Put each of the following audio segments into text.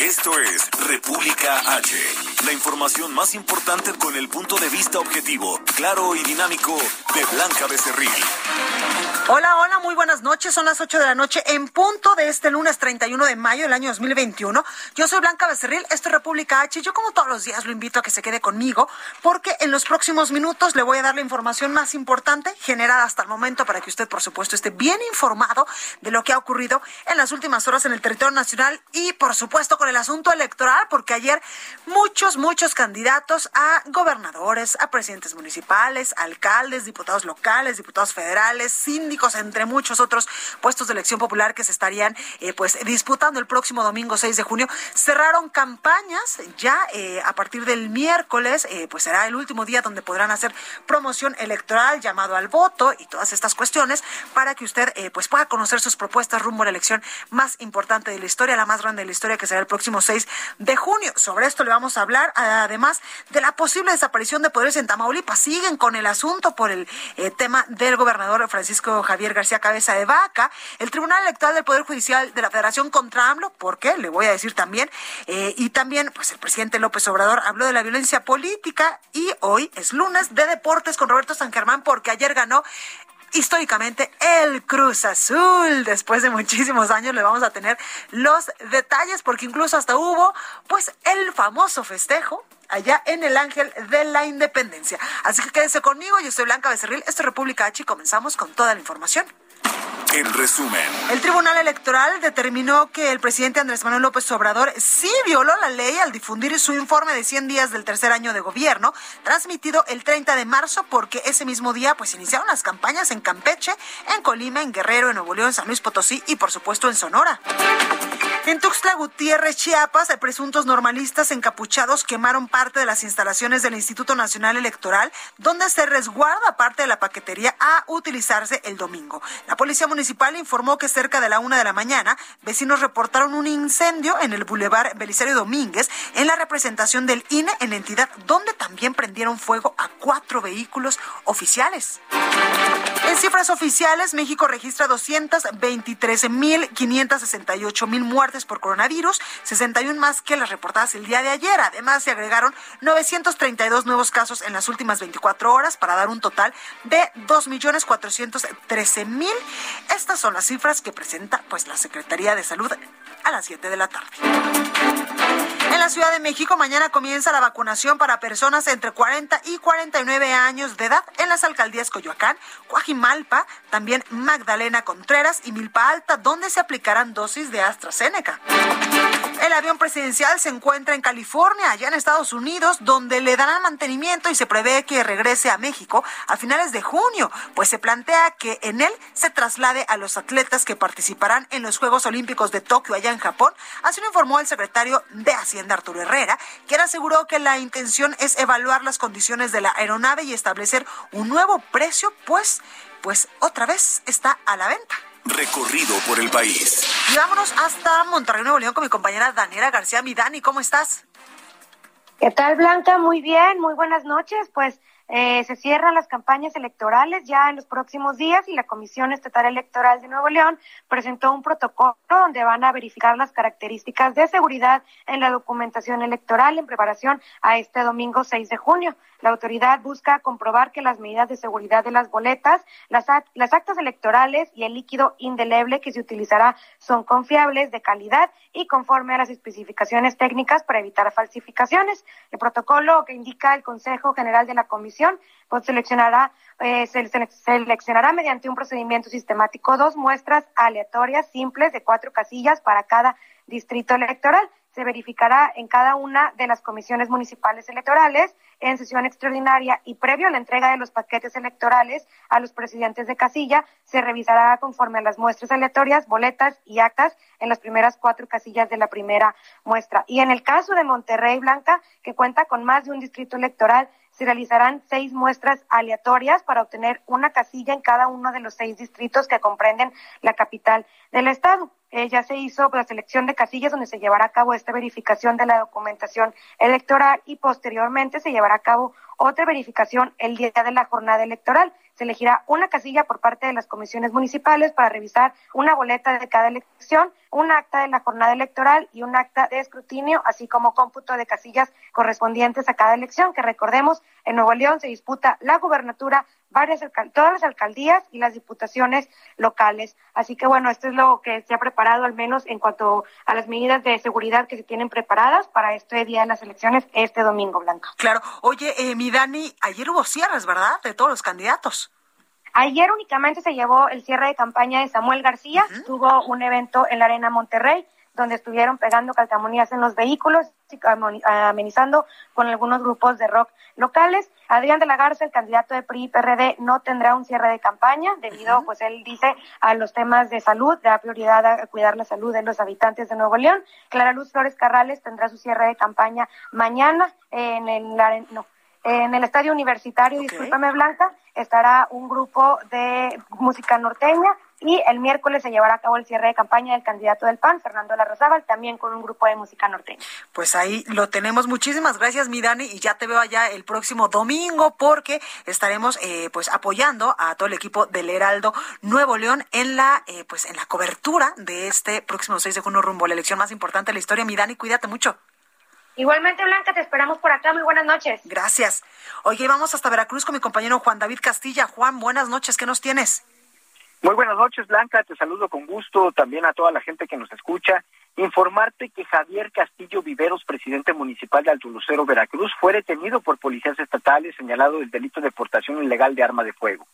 Esto es República H. La información más importante con el punto de vista objetivo, claro y dinámico de Blanca Becerril. Hola, hola, muy buenas noches. Son las 8 de la noche en punto de este lunes 31 de mayo del año 2021. Yo soy Blanca Becerril, esto es República H. Yo como todos los días lo invito a que se quede conmigo porque en los próximos minutos le voy a dar la información más importante generada hasta el momento para que usted, por supuesto, esté bien informado de lo que ha ocurrido en las últimas horas en el territorio nacional y, por supuesto, con el asunto electoral, porque ayer muchos, muchos candidatos a gobernadores, a presidentes municipales, alcaldes, diputados locales, diputados federales, síndicos, entre muchos otros puestos de elección popular que se estarían eh, pues disputando el próximo domingo 6 de junio, cerraron campañas ya eh, a partir del miércoles, eh, pues será el último día donde podrán hacer promoción electoral, llamado al voto y todas estas cuestiones para que usted pues pueda conocer sus propuestas rumbo a la elección más importante de la historia, la más grande de la historia que será el próximo 6 de junio. Sobre esto le vamos a hablar, además de la posible desaparición de poderes en Tamaulipas. Siguen con el asunto por el eh, tema del gobernador Francisco Javier García Cabeza de Vaca. El Tribunal Electoral del Poder Judicial de la Federación contra AMLO, ¿por qué? Le voy a decir también. Eh, y también, pues el presidente López Obrador habló de la violencia política y hoy es lunes de deportes con Roberto San Germán porque ayer ganó históricamente el Cruz Azul. Después de muchísimos años le vamos a tener los detalles porque incluso hasta hubo pues el famoso festejo allá en el Ángel de la Independencia. Así que quédese conmigo, yo soy Blanca Becerril, esto es República H y comenzamos con toda la información. En resumen, el Tribunal Electoral determinó que el presidente Andrés Manuel López Obrador sí violó la ley al difundir su informe de 100 días del tercer año de gobierno, transmitido el 30 de marzo, porque ese mismo día pues iniciaron las campañas en Campeche, en Colima, en Guerrero, en Nuevo León, San Luis Potosí y por supuesto en Sonora. En Tuxtla Gutiérrez, Chiapas, presuntos normalistas encapuchados quemaron parte de las instalaciones del Instituto Nacional Electoral, donde se resguarda parte de la paquetería a utilizarse el domingo. La policía municipal informó que cerca de la una de la mañana, vecinos reportaron un incendio en el bulevar Belisario Domínguez, en la representación del INE en entidad, donde también prendieron fuego a cuatro vehículos oficiales. En cifras oficiales, México registra 223.568 mil muertes por coronavirus, 61 más que las reportadas el día de ayer. Además, se agregaron 932 nuevos casos en las últimas 24 horas para dar un total de 2.413.000. Estas son las cifras que presenta pues la Secretaría de Salud a las 7 de la tarde. En la Ciudad de México mañana comienza la vacunación para personas entre 40 y 49 años de edad en las alcaldías Coyoacán, Coajimalpa, también Magdalena Contreras y Milpa Alta, donde se aplicarán dosis de AstraZeneca. El avión presidencial se encuentra en California, allá en Estados Unidos, donde le darán mantenimiento y se prevé que regrese a México a finales de junio, pues se plantea que en él se traslade a los atletas que participarán en los Juegos Olímpicos de Tokio allá en Japón. Así lo informó el secretario de Hacienda Arturo Herrera, quien aseguró que la intención es evaluar las condiciones de la aeronave y establecer un nuevo precio, pues, pues otra vez está a la venta. Recorrido por el país. Y vámonos hasta Monterrey, Nuevo León con mi compañera Daniela García Midani. ¿Cómo estás? ¿Qué tal, Blanca? Muy bien, muy buenas noches. Pues eh, se cierran las campañas electorales ya en los próximos días y la Comisión Estatal Electoral de Nuevo León presentó un protocolo donde van a verificar las características de seguridad en la documentación electoral en preparación a este domingo 6 de junio. La autoridad busca comprobar que las medidas de seguridad de las boletas, las, las actas electorales y el líquido indeleble que se utilizará son confiables, de calidad y conforme a las especificaciones técnicas para evitar falsificaciones. El protocolo que indica el Consejo General de la Comisión pues seleccionará, eh, se, seleccionará mediante un procedimiento sistemático dos muestras aleatorias simples de cuatro casillas para cada distrito electoral se verificará en cada una de las comisiones municipales electorales en sesión extraordinaria y previo a la entrega de los paquetes electorales a los presidentes de casilla, se revisará conforme a las muestras aleatorias, boletas y actas en las primeras cuatro casillas de la primera muestra. Y en el caso de Monterrey Blanca, que cuenta con más de un distrito electoral, se realizarán seis muestras aleatorias para obtener una casilla en cada uno de los seis distritos que comprenden la capital del estado. Eh, ya se hizo la selección de casillas donde se llevará a cabo esta verificación de la documentación electoral y posteriormente se llevará a cabo otra verificación el día de la jornada electoral. Se elegirá una casilla por parte de las comisiones municipales para revisar una boleta de cada elección, un acta de la jornada electoral y un acta de escrutinio, así como cómputo de casillas correspondientes a cada elección, que recordemos, en Nuevo León se disputa la gubernatura, varias todas las alcaldías y las diputaciones locales. Así que bueno, esto es lo que se ha preparado al menos en cuanto a las medidas de seguridad que se tienen preparadas para este día de las elecciones este domingo, Blanca. Claro. Oye, eh, mi Dani, ayer hubo cierres, ¿verdad? De todos los candidatos. Ayer únicamente se llevó el cierre de campaña de Samuel García, tuvo un evento en la Arena Monterrey donde estuvieron pegando calcamonías en los vehículos, amenizando con algunos grupos de rock locales. Adrián de la Garza, el candidato de PRI PRD, no tendrá un cierre de campaña debido, pues él dice, a los temas de salud, da prioridad a cuidar la salud de los habitantes de Nuevo León. Clara Luz Flores Carrales tendrá su cierre de campaña mañana en el, no, en el estadio universitario, discúlpame Blanca, estará un grupo de música norteña y el miércoles se llevará a cabo el cierre de campaña del candidato del PAN, Fernando Larrazábal, también con un grupo de música norteña. Pues ahí lo tenemos. Muchísimas gracias, mi Dani, y ya te veo allá el próximo domingo porque estaremos eh, pues apoyando a todo el equipo del Heraldo Nuevo León en la eh, pues en la cobertura de este próximo 6 de junio rumbo a la elección más importante de la historia. Mi Dani, cuídate mucho. Igualmente, Blanca, te esperamos por acá. Muy buenas noches. Gracias. Oye, vamos hasta Veracruz con mi compañero Juan David Castilla. Juan, buenas noches. ¿Qué nos tienes? Muy buenas noches, Blanca. Te saludo con gusto también a toda la gente que nos escucha. Informarte que Javier Castillo Viveros, presidente municipal de Altulucero, Veracruz, fue detenido por policías estatales señalado del delito de portación ilegal de arma de fuego.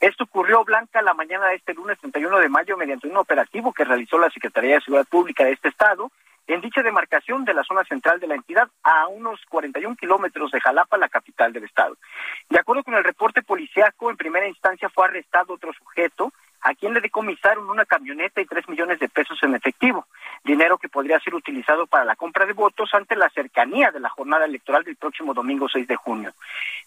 Esto ocurrió, Blanca, la mañana de este lunes 31 de mayo mediante un operativo que realizó la Secretaría de Seguridad Pública de este estado en dicha demarcación de la zona central de la entidad, a unos 41 kilómetros de Jalapa, la capital del estado. De acuerdo con el reporte policiaco, en primera instancia fue arrestado otro sujeto, a quien le decomisaron una camioneta y tres millones de pesos en efectivo, dinero que podría ser utilizado para la compra de votos ante la cercanía de la jornada electoral del próximo domingo 6 de junio.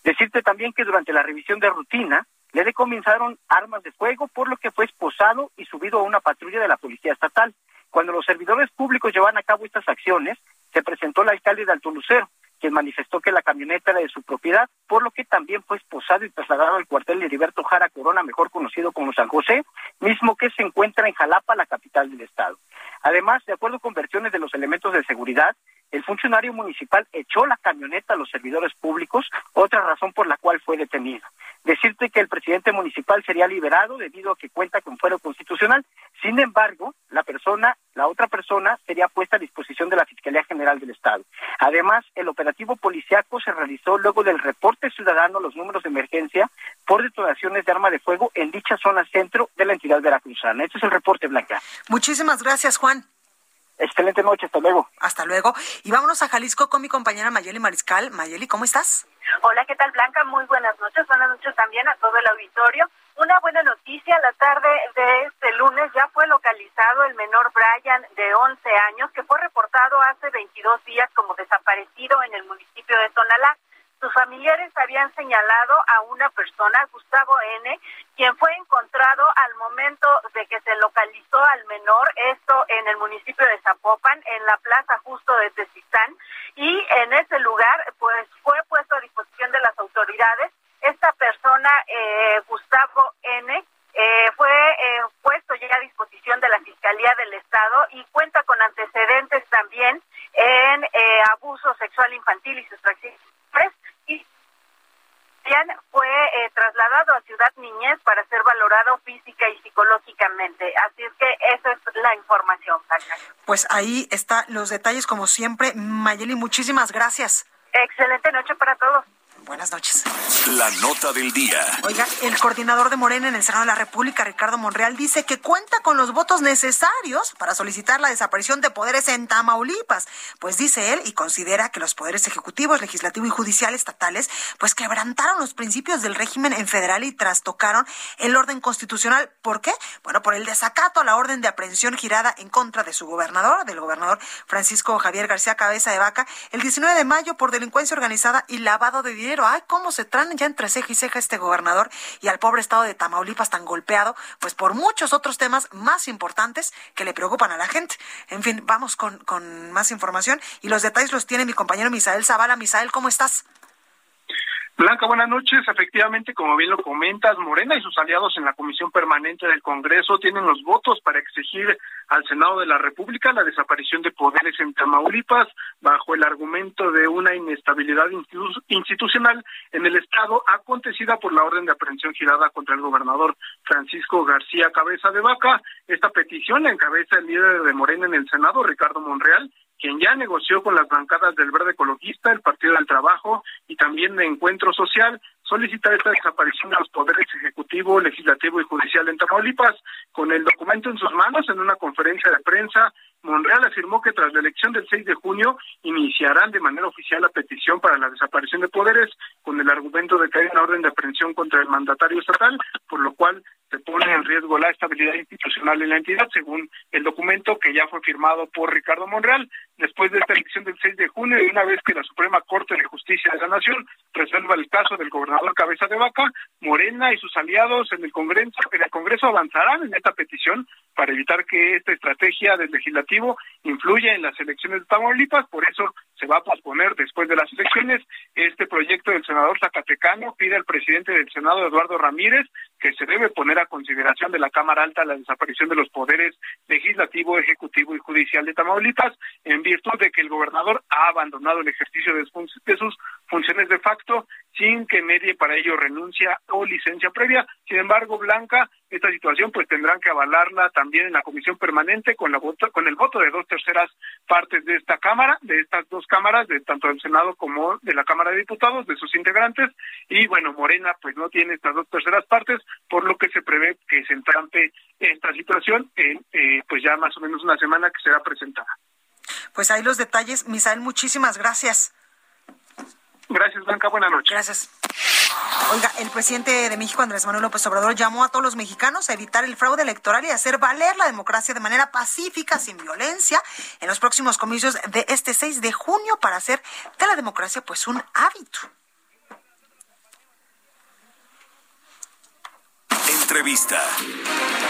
Decirte también que durante la revisión de rutina, le decomisaron armas de fuego, por lo que fue esposado y subido a una patrulla de la Policía Estatal. Cuando los servidores públicos llevan a cabo estas acciones, se presentó el alcalde de Alto Lucero, quien manifestó que la camioneta era de su propiedad, por lo que también fue esposado y trasladado al cuartel de Heriberto Jara Corona, mejor conocido como San José, mismo que se encuentra en Jalapa, la capital del estado. Además, de acuerdo con versiones de los elementos de seguridad, el funcionario municipal echó la camioneta a los servidores públicos, otra razón por la cual fue detenido. Decirte que el presidente municipal sería liberado debido a que cuenta con fuero constitucional. Sin embargo, la persona, la otra persona, sería puesta a disposición de la Fiscalía General del Estado. Además, el operativo policiaco se realizó luego del reporte ciudadano los números de emergencia por detonaciones de arma de fuego en dicha zona centro de la entidad veracruzana. Este es el reporte, Blanca. Muchísimas gracias, Juan. Excelente noche, hasta luego. Hasta luego. Y vámonos a Jalisco con mi compañera Mayeli Mariscal. Mayeli, ¿cómo estás? Hola, ¿qué tal, Blanca? Muy buenas noches. Buenas noches también a todo el auditorio. Una buena noticia, la tarde de este lunes ya fue localizado el menor Brian de 11 años que fue reportado hace 22 días como desaparecido en el municipio de Tonalá. Sus familiares habían señalado a una persona, Gustavo N., quien fue encontrado al momento de que se localizó al menor, esto en el municipio de Zapopan, en la plaza justo de Tezistán, y en ese lugar pues fue puesto a disposición de las autoridades. Esta persona, eh, Gustavo N., eh, fue eh, puesto ya a disposición de la Fiscalía del Estado y cuenta con antecedentes también en abuso sexual infantil y fue eh, trasladado a Ciudad Niñez para ser valorado física y psicológicamente. Así es que esa es la información, Pues ahí están los detalles, como siempre. Mayeli, muchísimas gracias. Excelente noche para todos. Buenas noches. La nota del día. Oiga, el coordinador de Morena en el Senado de la República, Ricardo Monreal, dice que cuenta con los votos necesarios para solicitar la desaparición de poderes en Tamaulipas. Pues dice él y considera que los poderes ejecutivos, legislativo y judicial estatales, pues quebrantaron los principios del régimen en federal y trastocaron el orden constitucional. ¿Por qué? Bueno, por el desacato a la orden de aprehensión girada en contra de su gobernador, del gobernador Francisco Javier García Cabeza de Vaca, el 19 de mayo por delincuencia organizada y lavado de dinero. Ay, cómo se traen ya entre ceja y ceja este gobernador y al pobre estado de Tamaulipas tan golpeado, pues por muchos otros temas más importantes que le preocupan a la gente. En fin, vamos con, con más información y los detalles los tiene mi compañero Misael Zavala. Misael, ¿cómo estás? Blanca, buenas noches. Efectivamente, como bien lo comentas, Morena y sus aliados en la Comisión Permanente del Congreso tienen los votos para exigir al Senado de la República la desaparición de poderes en Tamaulipas bajo el argumento de una inestabilidad institucional en el Estado acontecida por la orden de aprehensión girada contra el gobernador Francisco García Cabeza de Vaca. Esta petición la encabeza el líder de Morena en el Senado, Ricardo Monreal, quien ya negoció con las bancadas del Verde Ecologista, el Partido del Trabajo y también de Encuentro Social solicitar esta desaparición de los poderes ejecutivo, legislativo y judicial en Tamaulipas. Con el documento en sus manos, en una conferencia de prensa, Monreal afirmó que tras la elección del 6 de junio iniciarán de manera oficial la petición para la desaparición de poderes con el argumento de que hay una orden de aprehensión contra el mandatario estatal, por lo cual se pone en riesgo la estabilidad institucional en la entidad, según el documento que ya fue firmado por Ricardo Monreal. Después de esta elección del 6 de junio y una vez que la Suprema Corte de Justicia de la Nación resuelva el caso del gobernador Cabeza de Vaca, Morena y sus aliados en el Congreso, en el Congreso avanzarán en esta petición para evitar que esta estrategia del legislativo influya en las elecciones de Tamaulipas. Por eso se va a posponer después de las elecciones. Este proyecto del senador Zacatecano pide al presidente del Senado, Eduardo Ramírez, que se debe poner a consideración de la Cámara Alta la desaparición de los poderes legislativo, ejecutivo y judicial de Tamaulipas, virtud de que el gobernador ha abandonado el ejercicio de sus funciones de facto sin que medie para ello renuncia o licencia previa. Sin embargo, Blanca, esta situación pues tendrán que avalarla también en la comisión permanente con la voto, con el voto de dos terceras partes de esta cámara, de estas dos cámaras, de tanto del Senado como de la Cámara de Diputados, de sus integrantes, y bueno, Morena pues no tiene estas dos terceras partes, por lo que se prevé que se entrampe esta situación en eh, pues ya más o menos una semana que será presentada. Pues ahí los detalles, Misael, muchísimas gracias. Gracias, Blanca. Buenas noches. Gracias. Oiga, el presidente de México, Andrés Manuel López Obrador, llamó a todos los mexicanos a evitar el fraude electoral y hacer valer la democracia de manera pacífica, sin violencia, en los próximos comicios de este 6 de junio para hacer de la democracia pues un hábito. Entrevista.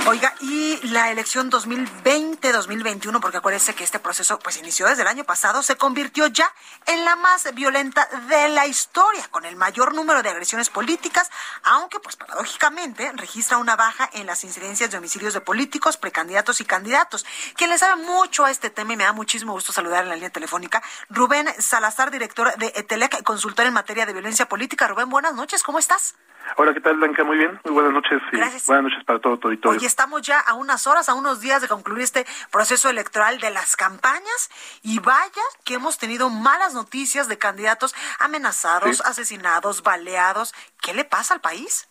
Oiga, y la elección 2020-2021, porque acuérdense que este proceso pues inició desde el año pasado, se convirtió ya en la más violenta de la historia, con el mayor número de agresiones políticas, aunque pues paradójicamente registra una baja en las incidencias de homicidios de políticos, precandidatos y candidatos. Quien le sabe mucho a este tema y me da muchísimo gusto saludar en la línea telefónica, Rubén Salazar, director de ETELEC, consultor en materia de violencia política. Rubén, buenas noches, ¿cómo estás? Hola, ¿qué tal, Blanca? Muy bien. Muy buenas noches. Y buenas noches para todo tu auditorio. Hoy estamos ya a unas horas, a unos días de concluir este proceso electoral de las campañas y vaya que hemos tenido malas noticias de candidatos amenazados, asesinados, baleados. ¿Qué le pasa al país?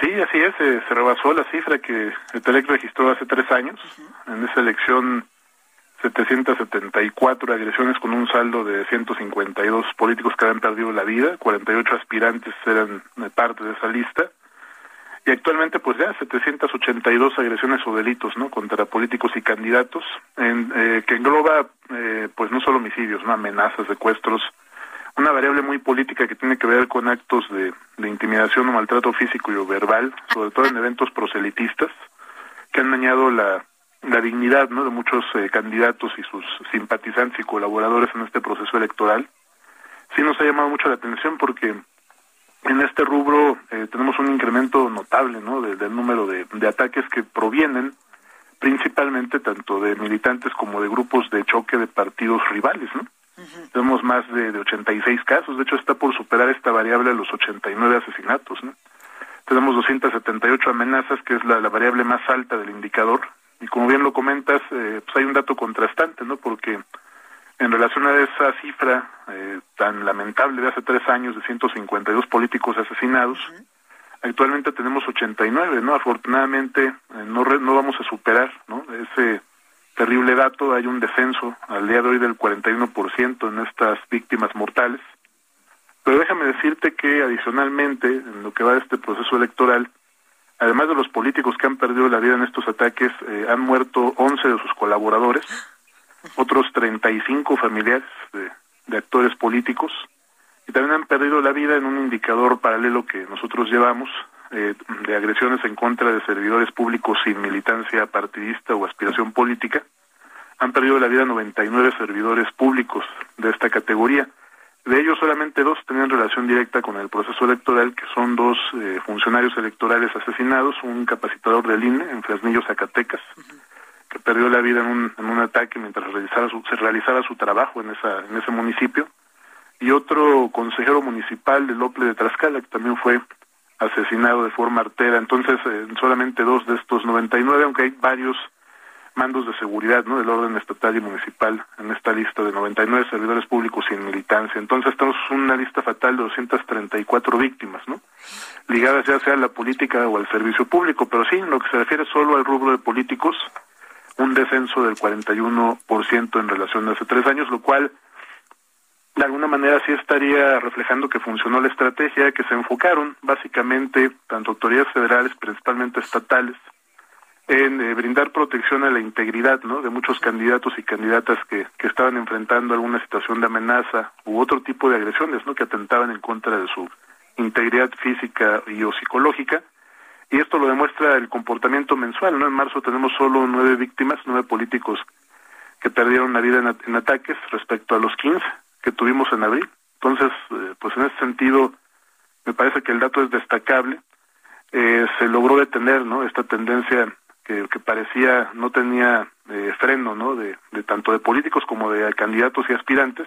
Sí, así es. Eh, se rebasó la cifra que el TELEC registró hace tres años. En esa elección 774 agresiones con un saldo de 152 políticos que habían perdido la vida, 48 aspirantes eran parte de esa lista. Y actualmente pues ya 782 agresiones o delitos, ¿no? contra políticos y candidatos, en, eh, que engloba eh, pues no solo homicidios, ¿no? amenazas, secuestros, una variable muy política que tiene que ver con actos de, de intimidación o maltrato físico y verbal, sobre todo en eventos proselitistas, que han dañado la la dignidad ¿no? de muchos eh, candidatos y sus simpatizantes y colaboradores en este proceso electoral, sí nos ha llamado mucho la atención porque en este rubro eh, tenemos un incremento notable ¿no? del número de, ataques que provienen principalmente tanto de militantes como de grupos de choque de partidos rivales. ¿no? Tenemos más de, de 86 casos, de hecho está por superar esta variable a los 89 asesinatos. ¿no? Tenemos 278 amenazas, que es la, la variable más alta del indicador, y como bien lo comentas, eh, pues hay un dato contrastante, ¿no? Porque en relación a esa cifra eh, tan lamentable de hace tres años de 152 políticos asesinados, actualmente tenemos 89, ¿no? Afortunadamente eh, no, no vamos a superar, ¿no? Ese terrible dato, hay un descenso al día de hoy del 41% en estas víctimas mortales. Pero déjame decirte que adicionalmente, en lo que va de este proceso electoral, además de los políticos que han perdido la vida en estos ataques, eh, han muerto 11 de sus colaboradores, otros 35 familiares de, de actores políticos, y también han perdido la vida en un indicador paralelo que nosotros llevamos eh, de agresiones en contra de servidores públicos sin militancia partidista o aspiración política. Han perdido la vida 99 servidores públicos de esta categoría. De ellos solamente dos tenían relación directa con el proceso electoral, que son dos eh, funcionarios electorales asesinados, un capacitador del INE en Fresnillo, Zacatecas, que perdió la vida en un, en un ataque mientras realizaba su, se realizaba su trabajo en, esa, en ese municipio, y otro consejero municipal de Lople de Tlaxcala, que también fue asesinado de forma artera. Entonces, eh, solamente dos de estos 99, aunque hay varios mandos de seguridad ¿no? del orden estatal y municipal en esta lista de 99 servidores públicos sin militancia. Entonces tenemos una lista fatal de 234 víctimas, ¿no? ligadas ya sea a la política o al servicio público, pero sí, en lo que se refiere solo al rubro de políticos, un descenso del 41% en relación a hace tres años, lo cual de alguna manera sí estaría reflejando que funcionó la estrategia, que se enfocaron básicamente tanto autoridades federales, principalmente estatales, en eh, brindar protección a la integridad ¿no? de muchos candidatos y candidatas que, estaban enfrentando alguna situación de amenaza u otro tipo de agresiones ¿no? que atentaban en contra de su integridad física y o psicológica. Y esto lo demuestra el comportamiento mensual. ¿no? En marzo tenemos solo nueve víctimas, nueve políticos que perdieron la vida en, en ataques respecto a los 15 que tuvimos en abril. Entonces, eh, pues en ese sentido, me parece que el dato es destacable. Eh, se logró detener ¿no? esta tendencia que, parecía no tenía eh, freno ¿no? De, de tanto de políticos como de candidatos y aspirantes.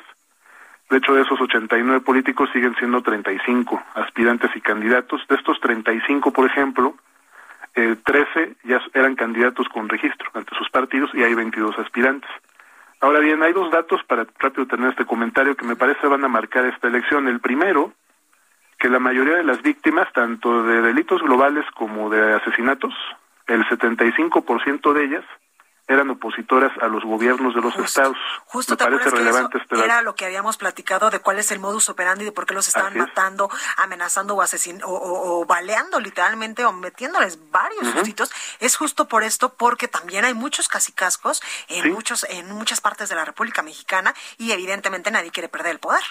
De hecho, de esos 89 políticos siguen siendo 35 aspirantes y candidatos. De estos 35, por ejemplo, eh, 13 ya eran candidatos con registro ante sus partidos y hay 22 aspirantes. Ahora bien, hay dos datos para rápido tener este comentario que me parece van a marcar esta elección. El primero, que la mayoría de las víctimas, tanto de delitos globales como de asesinatos, el 75% de ellas eran opositoras a los gobiernos de los estados. Justo Me parece relevante este era lo que habíamos platicado de cuál es el modus operandi de por qué los estaban matando, amenazando o asesinando o, baleando literalmente o metiéndoles varios uh Es justo por esto porque también hay muchos casicascos en muchos en muchas partes de la República Mexicana y evidentemente nadie quiere perder el poder.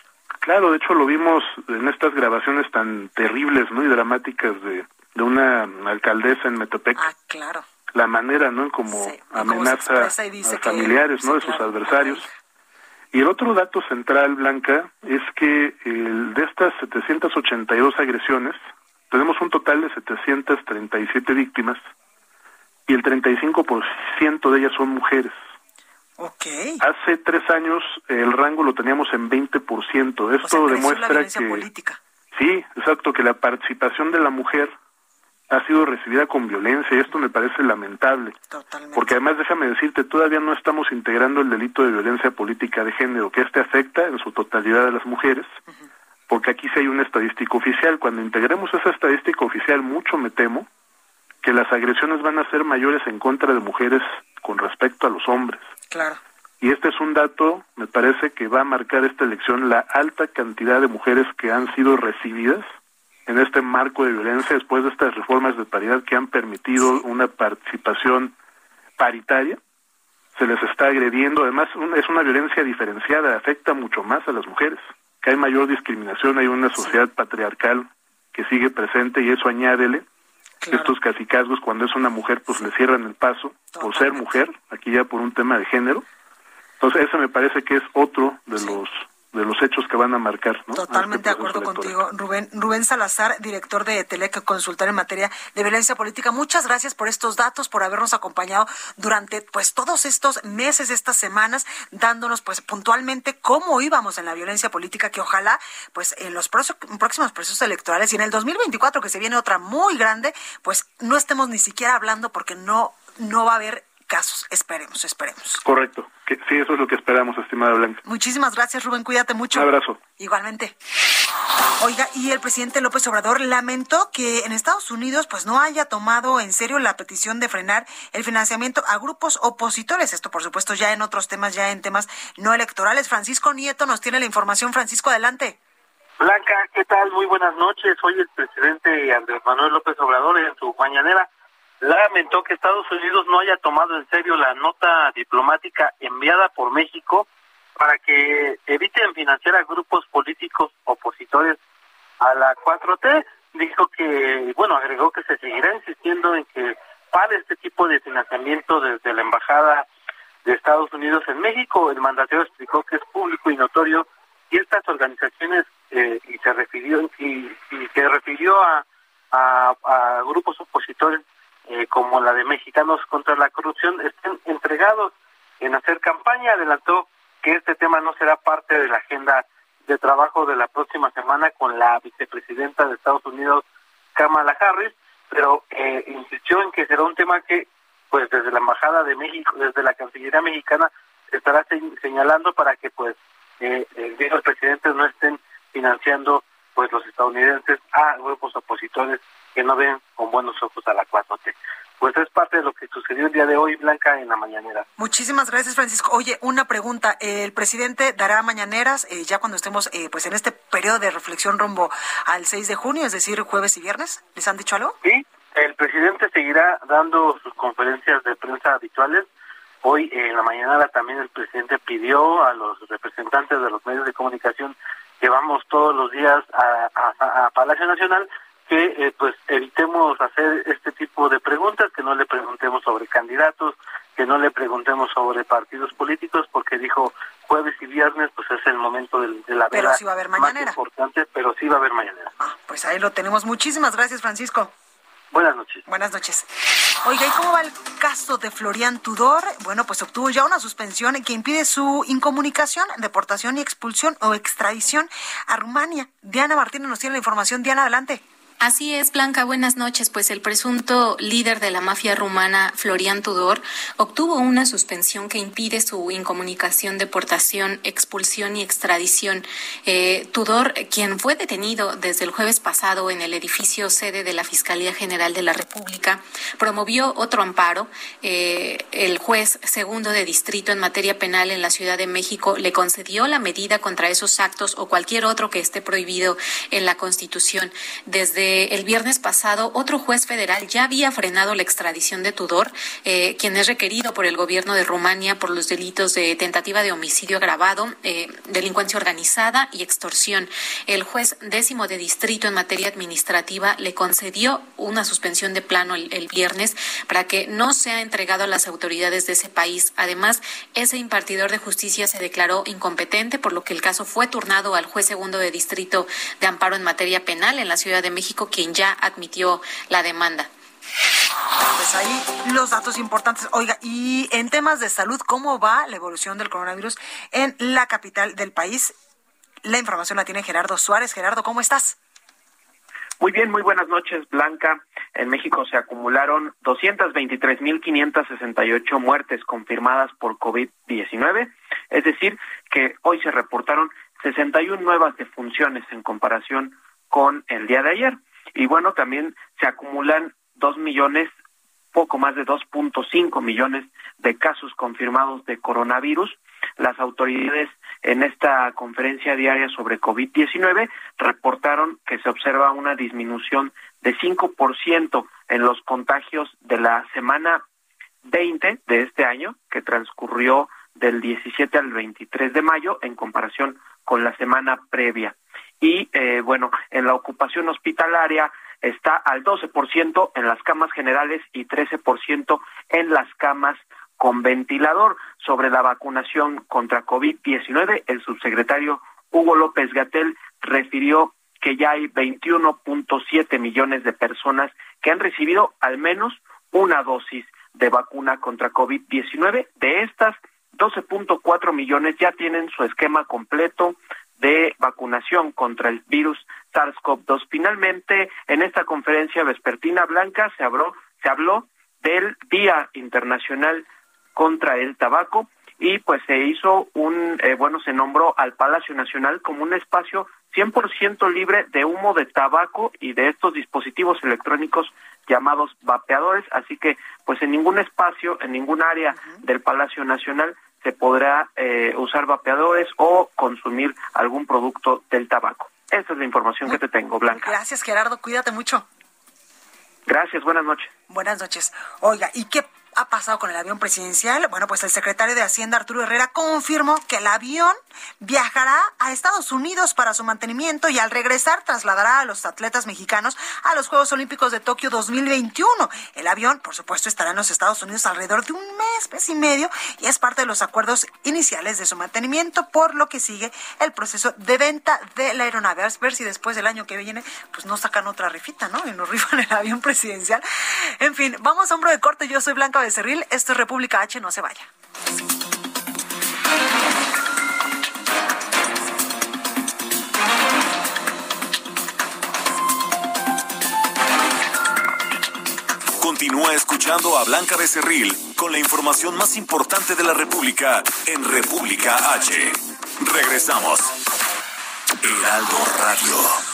Claro, de hecho lo vimos en estas grabaciones tan terribles, ¿no? y dramáticas de de una alcaldesa en Metepec. Ah, claro. La manera, ¿no? En como amenaza a familiares, ¿no? de sus adversarios. Y el otro dato central, Blanca, es que el, de estas 782 agresiones, tenemos un total de 737 víctimas y el 35% de ellas son mujeres. Okay. Hace tres años el rango lo teníamos en 20%. Esto demuestra que... Política. Sí, exacto, que la participación de la mujer ha sido recibida con violencia y esto me parece lamentable. Porque además déjame decirte, todavía no estamos integrando el delito de violencia política de género, que este afecta en su totalidad a las mujeres, porque aquí sí hay una estadística oficial. Cuando integremos esa estadística oficial, mucho me temo que las agresiones van a ser mayores en contra de mujeres con respecto a los hombres. Claro. Y este es un dato, me parece, que va a marcar esta elección la alta cantidad de mujeres que han sido recibidas en este marco de violencia después de estas reformas de paridad que han permitido una participación paritaria. Se les está agrediendo, además es una violencia diferenciada, afecta mucho más a las mujeres, que hay mayor discriminación, hay una sociedad patriarcal que sigue presente y eso añádele estos casicazgos cuando es una mujer pues le cierran el paso por ser mujer, aquí ya por un tema de género. Entonces ese me parece que es otro de los de los hechos que van a marcar. ¿no? Totalmente este de acuerdo contigo, Rubén. Rubén Salazar, director de Telec Consultar en materia de violencia política. Muchas gracias por estos datos, por habernos acompañado durante pues todos estos meses, estas semanas, dándonos pues puntualmente cómo íbamos en la violencia política, que ojalá pues en los próximos procesos electorales y en el 2024 que se viene otra muy grande, pues no estemos ni siquiera hablando porque no no va a haber casos. Esperemos, esperemos. Correcto. Que, sí, eso es lo que esperamos, estimada Blanca. Muchísimas gracias, Rubén. Cuídate mucho. Un abrazo. Igualmente. Oiga, y el presidente López Obrador lamentó que en Estados Unidos pues no haya tomado en serio la petición de frenar el financiamiento a grupos opositores. Esto, por supuesto, ya en otros temas, ya en temas no electorales. Francisco Nieto nos tiene la información. Francisco, adelante. Blanca, ¿qué tal? Muy buenas noches. Hoy el presidente Andrés Manuel López Obrador en su mañanera lamentó que Estados Unidos no haya tomado en serio la nota diplomática enviada por México para que eviten financiar a grupos políticos opositores a la 4T. Dijo que, bueno, agregó que se seguirá insistiendo en que para este tipo de financiamiento desde la Embajada de Estados Unidos en México. El mandatario explicó que es público y notorio y estas organizaciones eh, y se refirió y, se refirió a, a, grupos opositores eh, como la de Mexicanos contra la Corrupción estén entregados en hacer campaña. Adelantó que este tema no será parte de la agenda de trabajo de la próxima semana con la vicepresidenta de Estados Unidos, Kamala Harris, pero eh, insistió en que será un tema que, pues desde la Embajada de México, desde la Cancillería Mexicana, estará señalando para que, pues, eh, eh, los presidentes no estén financiando, pues, los estadounidenses a grupos opositores que no ven con buenos ojos a la 4T. Pues es parte de lo que sucedió el día de hoy, Blanca, en la mañanera. Muchísimas gracias, Francisco. Oye, una pregunta. ¿El presidente dará mañaneras eh, ya cuando estemos eh, pues en este periodo de reflexión rumbo al 6 de junio, es decir, jueves y viernes? ¿Les han dicho algo? Sí, el presidente seguirá dando sus conferencias de prensa habituales. Hoy en la mañana también el presidente pidió a los representantes de los medios de comunicación que vamos todos los días a Palacio Nacional que eh, pues evitemos hacer este tipo de preguntas, que no le preguntemos sobre candidatos, que no le preguntemos sobre partidos políticos, porque dijo jueves y viernes pues es el momento de, la pero sí va a haber mañanera. más importante, pero sí va a haber mañanera. Ah, pues ahí lo tenemos. Muchísimas gracias, Francisco. Buenas noches. Buenas noches. Oiga, ¿y cómo va el caso de Florian Tudor? Bueno, pues obtuvo ya una suspensión que impide su incomunicación, deportación y expulsión o extradición a Rumania. Diana Martínez nos tiene la información. Diana, adelante. Así es, Blanca, buenas noches. Pues el presunto líder de la mafia rumana, Florian Tudor, obtuvo una suspensión que impide su incomunicación, deportación, expulsión y extradición. Eh, Tudor, quien fue detenido desde el jueves pasado en el edificio sede de la Fiscalía General de la República, promovió otro amparo. Eh, el juez segundo de distrito en materia penal en la Ciudad de México le concedió la medida contra esos actos o cualquier otro que esté prohibido en la Constitución. Desde el viernes pasado, otro juez federal ya había frenado la extradición de Tudor, eh, quien es requerido por el gobierno de Rumania por los delitos de tentativa de homicidio agravado, eh, delincuencia organizada y extorsión. El juez décimo de distrito en materia administrativa le concedió una suspensión de plano el, el viernes para que no sea entregado a las autoridades de ese país. Además, ese impartidor de justicia se declaró incompetente, por lo que el caso fue turnado al juez segundo de distrito de amparo en materia penal en la Ciudad de México quien ya admitió la demanda. Pues ahí los datos importantes. Oiga, y en temas de salud, ¿cómo va la evolución del coronavirus en la capital del país? La información la tiene Gerardo Suárez. Gerardo, ¿cómo estás? Muy bien, muy buenas noches, Blanca. En México se acumularon 223.568 muertes confirmadas por COVID-19, es decir, que hoy se reportaron 61 nuevas defunciones en comparación con el día de ayer. Y bueno, también se acumulan dos millones, poco más de 2.5 millones de casos confirmados de coronavirus. Las autoridades en esta conferencia diaria sobre COVID-19 reportaron que se observa una disminución de 5% en los contagios de la semana 20 de este año, que transcurrió del 17 al 23 de mayo en comparación con la semana previa. Y eh, bueno, en la ocupación hospitalaria está al 12% en las camas generales y 13% en las camas con ventilador. Sobre la vacunación contra COVID-19, el subsecretario Hugo López Gatel refirió que ya hay 21.7 millones de personas que han recibido al menos una dosis de vacuna contra COVID-19. De estas, 12.4 millones ya tienen su esquema completo de vacunación contra el virus SARS-CoV-2. Finalmente, en esta conferencia vespertina blanca se habló, se habló del Día Internacional contra el tabaco y pues se hizo un, eh, bueno, se nombró al Palacio Nacional como un espacio 100% libre de humo de tabaco y de estos dispositivos electrónicos llamados vapeadores, así que pues en ningún espacio, en ningún área del Palacio Nacional se podrá eh, usar vapeadores o consumir algún producto del tabaco. Esa es la información que te tengo, Blanca. Gracias, Gerardo. Cuídate mucho. Gracias, buenas noches. Buenas noches. Oiga, ¿y qué ha pasado con el avión presidencial? Bueno, pues el secretario de Hacienda, Arturo Herrera, confirmó que el avión viajará a Estados Unidos para su mantenimiento y al regresar trasladará a los atletas mexicanos a los Juegos Olímpicos de Tokio 2021. El avión, por supuesto, estará en los Estados Unidos alrededor de un mes, mes y medio y es parte de los acuerdos iniciales de su mantenimiento, por lo que sigue el proceso de venta de la aeronave. A ver si después del año que viene, pues no sacan otra rifita, ¿no? Y nos rifan el avión presidencial. En fin, vamos a hombro de corte. Yo soy Blanca Becerril. Esto es República H. No se vaya. Continúa escuchando a Blanca Becerril con la información más importante de la República en República H. Regresamos. Heraldo Radio.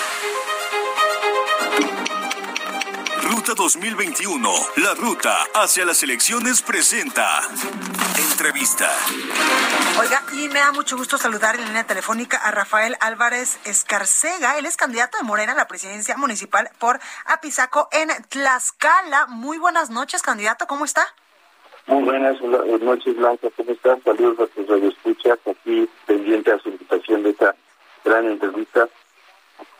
Ruta 2021, la ruta hacia las elecciones presenta. Entrevista. Oiga, y me da mucho gusto saludar en línea telefónica a Rafael Álvarez Escarcega. Él es candidato de Morena a la presidencia municipal por Apizaco en Tlaxcala. Muy buenas noches, candidato. ¿Cómo está? Muy buenas noches, Blanca. ¿Cómo están? Saludos a tus radioescuchas aquí pendiente a su invitación de esta gran entrevista.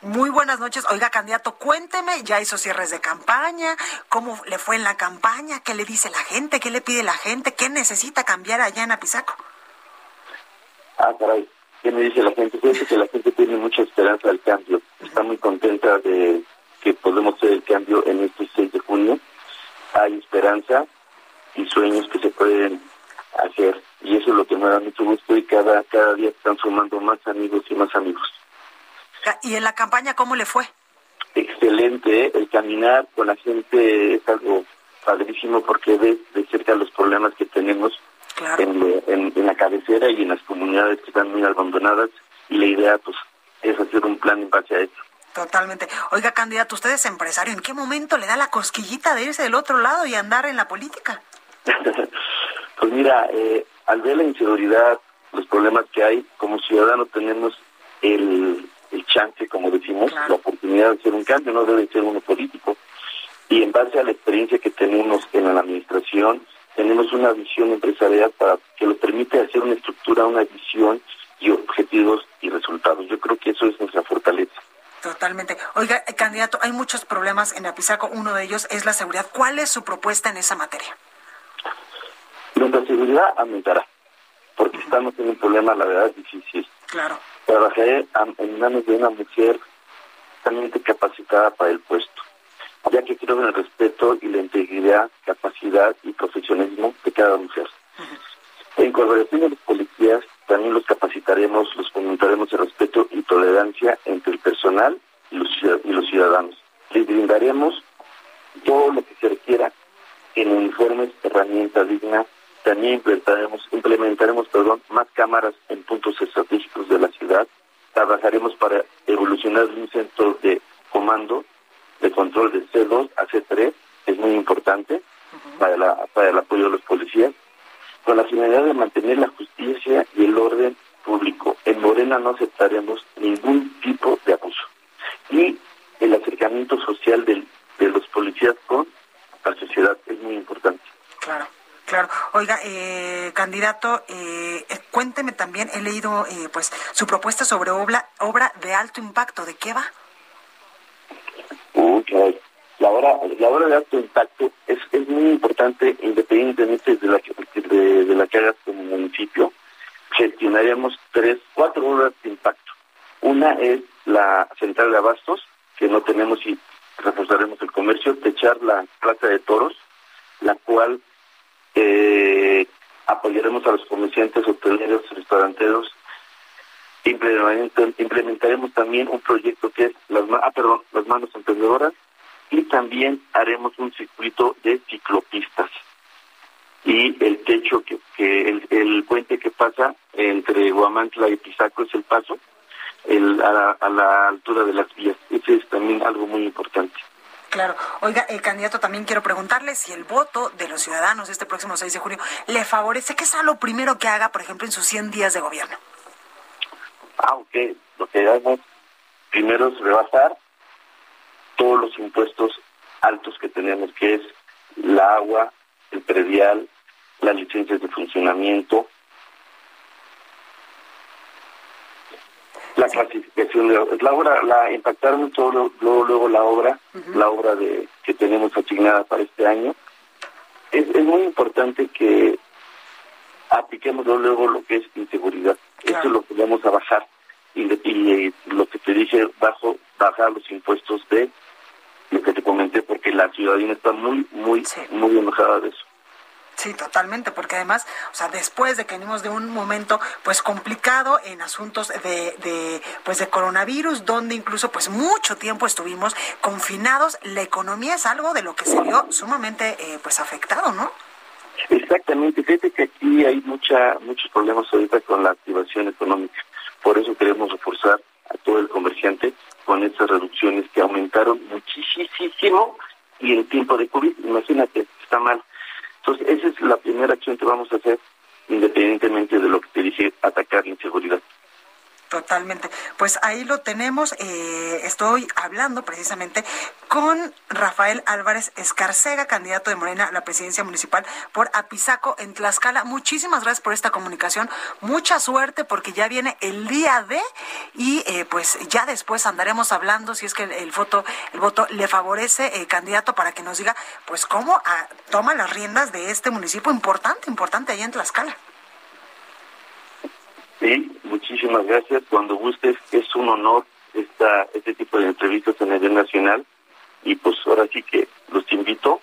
Muy buenas noches. Oiga, candidato, cuénteme, ya hizo cierres de campaña, cómo le fue en la campaña, qué le dice la gente, qué le pide la gente, qué necesita cambiar allá en Apizaco. Ah, caray, ¿qué me dice la gente? Creo que la gente tiene mucha esperanza del cambio. Está muy contenta de que podemos hacer el cambio en este 6 de junio. Hay esperanza y sueños que se pueden hacer. Y eso es lo que me da mucho gusto y cada, cada día están sumando más amigos y más amigos. ¿Y en la campaña cómo le fue? Excelente, el caminar con la gente es algo padrísimo porque ves de cerca los problemas que tenemos en, la cabecera y en las comunidades que están muy abandonadas y la idea pues es hacer un plan en base a eso. Totalmente. Oiga, candidato, usted es empresario. ¿En qué momento le da la cosquillita de irse del otro lado y andar en la política? pues mira, eh, al ver la inseguridad, los problemas que hay, como ciudadanos tenemos el, el chance, como decimos, la oportunidad de hacer un cambio, no debe ser uno político. Y en base a la experiencia que tenemos en la administración, tenemos una visión empresarial para que lo permite hacer una estructura, una visión y objetivos y resultados. Yo creo que eso es nuestra fortaleza. Totalmente. Oiga, eh, candidato, hay muchos problemas en Apizaco. Uno de ellos es la seguridad. ¿Cuál es su propuesta en esa materia? Nuestra seguridad aumentará, porque estamos en un problema, la verdad, difícil. Claro. Trabajé en manos de una mujer totalmente capacitada para el puesto, ya que creo en el respeto y la integridad, capacidad y profesionalismo de cada mujer. En colaboración de los policías, también los capacitaremos, los fomentaremos el respeto y tolerancia entre el personal y los, y los ciudadanos. Les brindaremos todo lo que se requiera en uniformes, herramientas dignas también implementaremos, implementaremos perdón, más cámaras en puntos estratégicos de la ciudad. Trabajaremos para evolucionar un centro de comando, de control de C2 a C3, es muy importante para, la, para el apoyo de los policías, con la finalidad de mantener la justicia y el orden público. En Morena no aceptaremos ningún tipo de abuso. Y el acercamiento social de los policías con la sociedad es muy importante. Claro. Claro. Oiga, eh, candidato, eh, cuénteme también, he leído eh, pues su propuesta sobre obra, obra de alto impacto. ¿De qué va? La obra, la obra de alto impacto es, es muy importante, independientemente de la, de, de la que hagas como municipio. Gestionaríamos tres, cuatro obras de impacto. Una es la central de abastos, que no tenemos y reforzaremos el comercio, techar la plaza de toros, la cual eh, apoyaremos a los comerciantes hoteleros, restauranteros. Implementaremos también un proyecto que es las, ah, perdón, las manos emprendedoras y también haremos un circuito de ciclopistas y el techo que, que el, puente que pasa entre Guamantla y Pisaco es el paso el, a, la, altura de las vías. Ese es también algo muy importante. Claro. Oiga, el candidato, también quiero preguntarle si el voto de los ciudadanos este próximo 6 de junio le favorece. ¿Qué es lo primero que haga, por ejemplo, en sus 100 días de gobierno? Ah, ok. Lo que hagamos primero es rebasar todos los impuestos altos que tenemos, que es la agua, el predial, las licencias de funcionamiento, la clasificación de la obra, la impactaron todo luego, luego la obra, la obra de que tenemos asignada para este año. Es, es muy importante que apliquemos luego lo que es inseguridad. Eso es lo que vamos a bajar y, lo que te dije, bajo, bajar los impuestos de lo que te comenté, porque la ciudadanía está muy, muy, muy enojada de eso. Sí, totalmente, porque además, o sea, después de que venimos de un momento pues complicado en asuntos de, de pues de coronavirus, donde incluso pues mucho tiempo estuvimos confinados, la economía es algo de lo que se vio sumamente eh, pues afectado, ¿no? Exactamente, fíjate que aquí hay mucha muchos problemas ahorita con la activación económica. Por eso queremos reforzar a todo el comerciante con estas reducciones que aumentaron muchísimo y en tiempo de COVID, imagínate, está mal. Entonces, esa es la primera acción que vamos a hacer, independientemente de lo que te dije, atacar la inseguridad. Totalmente. Pues ahí lo tenemos. Eh, estoy hablando precisamente con Rafael Álvarez Escarcega, candidato de Morena a la presidencia municipal por Apizaco en Tlaxcala. Muchísimas gracias por esta comunicación. Mucha suerte porque ya viene el día de y eh, pues ya después andaremos hablando si es que el, voto el voto le favorece el eh, candidato para que nos diga pues cómo ah, toma las riendas de este municipio importante, importante allá en Tlaxcala. Sí, muchísimas gracias. Cuando gustes, es un honor esta, este tipo de entrevistas a nivel nacional. Y pues ahora sí que los invito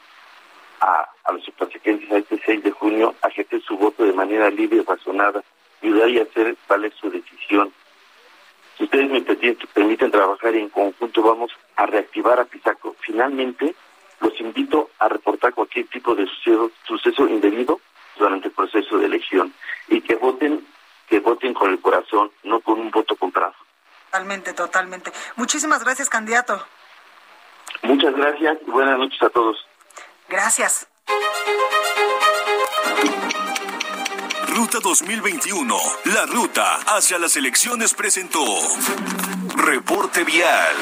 a, a los pacientes a este 6 de junio a ejercer su voto de manera libre y razonada, ayudar y hacer valer su decisión. Si ustedes me permiten trabajar en conjunto, vamos a reactivar a Pisaco. Finalmente, los invito a reportar cualquier tipo de suceso, suceso indebido durante el proceso de elección y que voten que voten con el corazón, no con un voto comprado. Totalmente, totalmente. Muchísimas gracias, candidato. Muchas gracias y buenas noches a todos. Gracias. Ruta 2021, la ruta hacia las elecciones presentó. Reporte vial.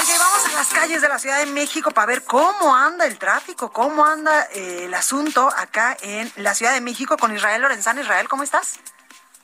Oye, vamos a las calles de la Ciudad de México para ver cómo anda el tráfico, cómo anda eh, el asunto acá en la Ciudad de México con Israel Lorenzán. Israel, ¿cómo estás?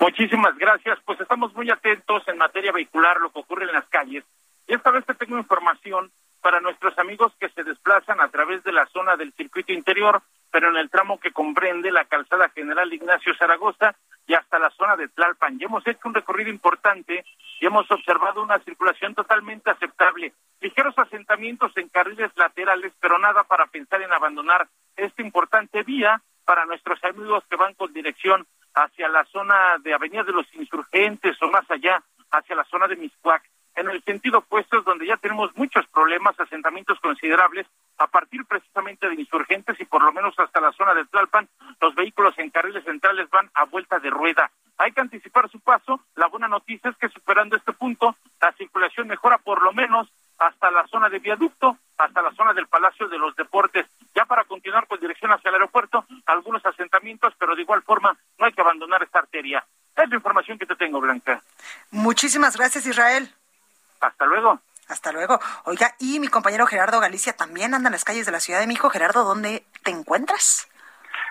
Muchísimas gracias. Pues estamos muy atentos en materia vehicular, lo que ocurre en las calles. Y esta vez te tengo información para nuestros amigos que se desplazan a través de la zona del circuito interior, pero en el tramo que comprende la calzada general Ignacio Zaragoza y hasta la zona de Tlalpan. Y hemos hecho un recorrido importante y hemos observado una circulación totalmente aceptable. Ligeros asentamientos en carriles laterales, pero nada para pensar en abandonar esta importante vía para nuestros amigos que van con dirección hacia la zona de Avenida de los Insurgentes o más allá, hacia la zona de Miscuac. En el sentido opuesto es donde ya tenemos muchos problemas, asentamientos considerables, a partir precisamente de Insurgentes y por lo menos hasta la zona de Tlalpan, los vehículos en carriles centrales van a vuelta de rueda. Hay que anticipar su paso. La buena noticia es que superando este punto, la circulación mejora por lo menos hasta la zona de viaducto, hasta la zona del Palacio de los Deportes. Ya para continuar con dirección hacia el aeropuerto, algunos asentamientos, pero de igual forma no hay que abandonar esta arteria. Es la información que te tengo, Blanca. Muchísimas gracias, Israel. Hasta luego. Hasta luego. Oiga, y mi compañero Gerardo Galicia también anda en las calles de la Ciudad de México. Gerardo, ¿dónde te encuentras?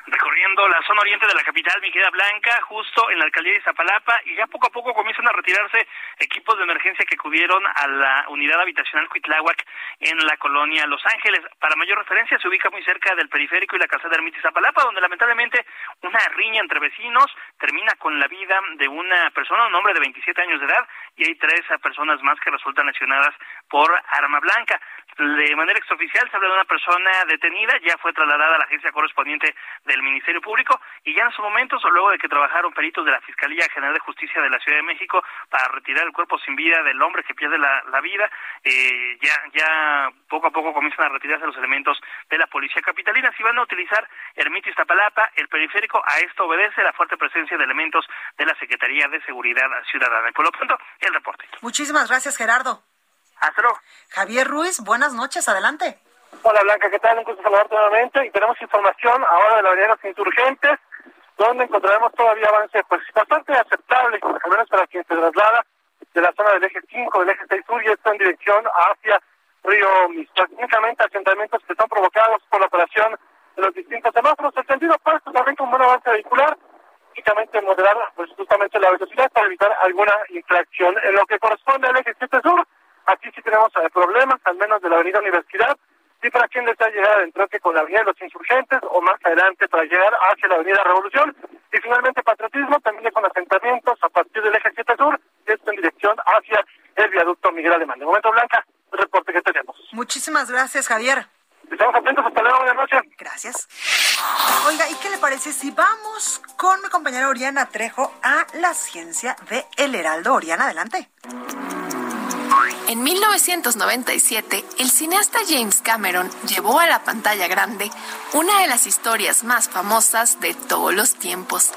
Recorriendo la zona oriente de la capital, mi querida Blanca, justo en la alcaldía de Izapalapa, y ya poco a poco comienzan a retirarse equipos de emergencia que acudieron a la unidad habitacional Cuitláhuac en la colonia Los Ángeles. Para mayor referencia, se ubica muy cerca del periférico y la calzada Ermita Izapalapa, donde lamentablemente una riña entre vecinos termina con la vida de una persona, un hombre de 27 años de edad, y hay tres personas más que resultan lesionadas por arma blanca. De manera extraoficial se habla de una persona detenida, ya fue trasladada a la agencia correspondiente del Ministerio Público y ya en su momento, luego de que trabajaron peritos de la Fiscalía General de Justicia de la Ciudad de México para retirar el cuerpo sin vida del hombre que pierde la, vida, eh, ya, ya poco a poco comienzan a retirarse los elementos de la Policía Capitalina. Si van a utilizar Ermita Iztapalapa, el periférico, a esto obedece la fuerte presencia de elementos de la Secretaría de Seguridad Ciudadana. Y por lo pronto, el reporte. Muchísimas gracias, Gerardo. Hasta Javier Ruiz, buenas noches, adelante. Hola Blanca, ¿qué tal? Un gusto saludarte nuevamente y tenemos información ahora de la Los Insurgentes, donde encontraremos todavía avance pues bastante aceptable, al menos para quien se traslada de la zona del eje 5, del eje 6 sur y está en dirección hacia Río Mixto. Únicamente asentamientos que están provocados por la operación de los distintos semáforos. El sentido opuesto también con buen avance vehicular, únicamente moderar pues justamente la velocidad para evitar alguna infracción. En lo que corresponde al eje 7 sur, aquí sí tenemos eh, problemas, al menos de la avenida Universidad, y para quien desea llegar al entronque con la Avenida de los Insurgentes o más adelante para llegar hacia la Avenida Revolución. Y finalmente patriotismo también con asentamientos a partir del eje 7 sur, esto en dirección hacia el viaducto Miguel Alemán. De momento, Blanca, el reporte que tenemos. Muchísimas gracias, Javier. Estamos atentos, hasta luego, buenas noches. Gracias. Oiga, ¿y qué le parece si vamos con mi compañera Oriana Trejo a la ciencia de El Heraldo? Oriana, adelante. En 1997, el cineasta James Cameron llevó a la pantalla grande una de las historias más famosas de todos los tiempos,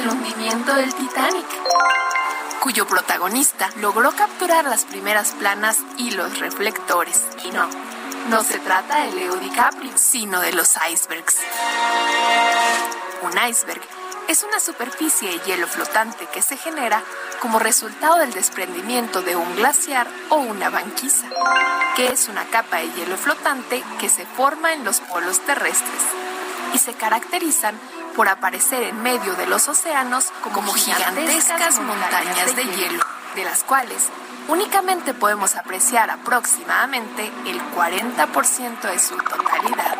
el hundimiento del Titanic, cuyo protagonista logró capturar las primeras planas y los reflectores. Y no, no se trata de Leo DiCaprio, sino de los icebergs. Un iceberg es una superficie de hielo flotante que se genera como resultado del desprendimiento de un glaciar o una banquisa, que es una capa de hielo flotante que se forma en los polos terrestres y se caracterizan por aparecer en medio de los océanos como, gigantescas montañas de hielo, de las cuales únicamente podemos apreciar aproximadamente el 40% de su totalidad.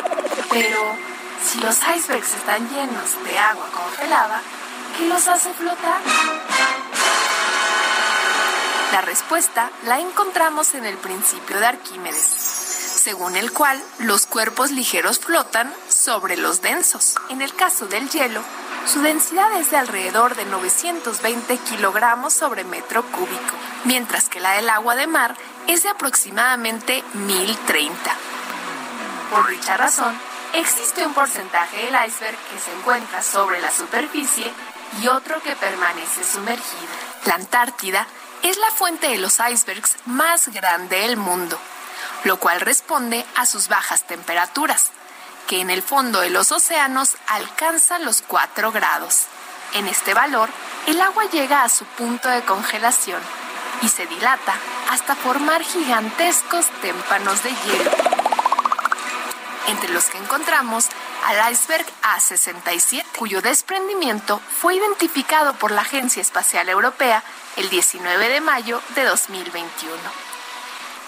Pero si los icebergs están llenos de agua congelada, ¿qué los hace flotar? La respuesta la encontramos en el principio de Arquímedes, según el cual los cuerpos ligeros flotan sobre los densos. En el caso del hielo, su densidad es de alrededor de 920 kilogramos sobre metro cúbico, mientras que la del agua de mar es de aproximadamente 1030. Por dicha razón, Existe un porcentaje del iceberg que se encuentra sobre la superficie y otro que permanece sumergido. La Antártida es la fuente de los icebergs más grande del mundo, lo cual responde a sus bajas temperaturas, que en el fondo de los océanos alcanzan los 4 grados. En este valor, el agua llega a su punto de congelación y se dilata hasta formar gigantescos témpanos de hielo entre los que encontramos al iceberg A67, cuyo desprendimiento fue identificado por la Agencia Espacial Europea el 19 de mayo de 2021.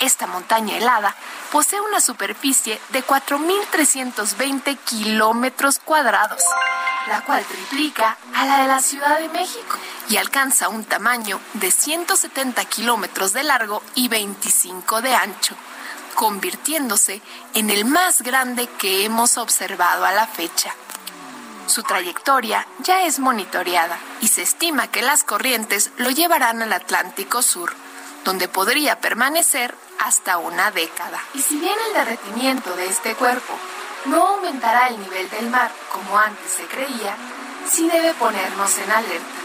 Esta montaña helada posee una superficie de 4.320 kilómetros cuadrados, la cual triplica a la de la Ciudad de México y alcanza un tamaño de 170 kilómetros de largo y 25 de ancho convirtiéndose en el más grande que hemos observado a la fecha. Su trayectoria ya es monitoreada y se estima que las corrientes lo llevarán al Atlántico Sur, donde podría permanecer hasta una década. Y si bien el derretimiento de este cuerpo no aumentará el nivel del mar como antes se creía, sí debe ponernos en alerta,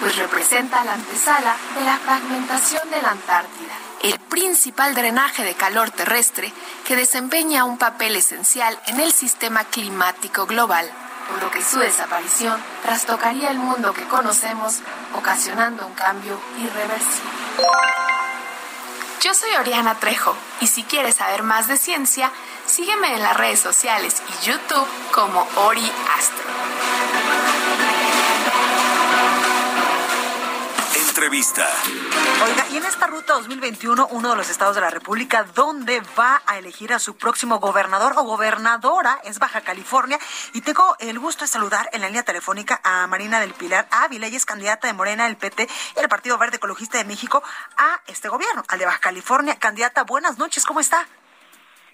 pues representa la antesala de la fragmentación de la Antártida el principal drenaje de calor terrestre que desempeña un papel esencial en el sistema climático global, por lo que su desaparición trastocaría el mundo que conocemos, ocasionando un cambio irreversible. Yo soy Oriana Trejo y si quieres saber más de ciencia, sígueme en las redes sociales y YouTube como Ori Astro. Entrevista. Oiga, y en esta ruta 2021, uno de los estados de la República donde va a elegir a su próximo gobernador o gobernadora es Baja California. Y tengo el gusto de saludar en la línea telefónica a Marina del Pilar Ávila, ella es candidata de Morena, el PT y el Partido Verde Ecologista de México a este gobierno, al de Baja California. Candidata, buenas noches, ¿cómo está?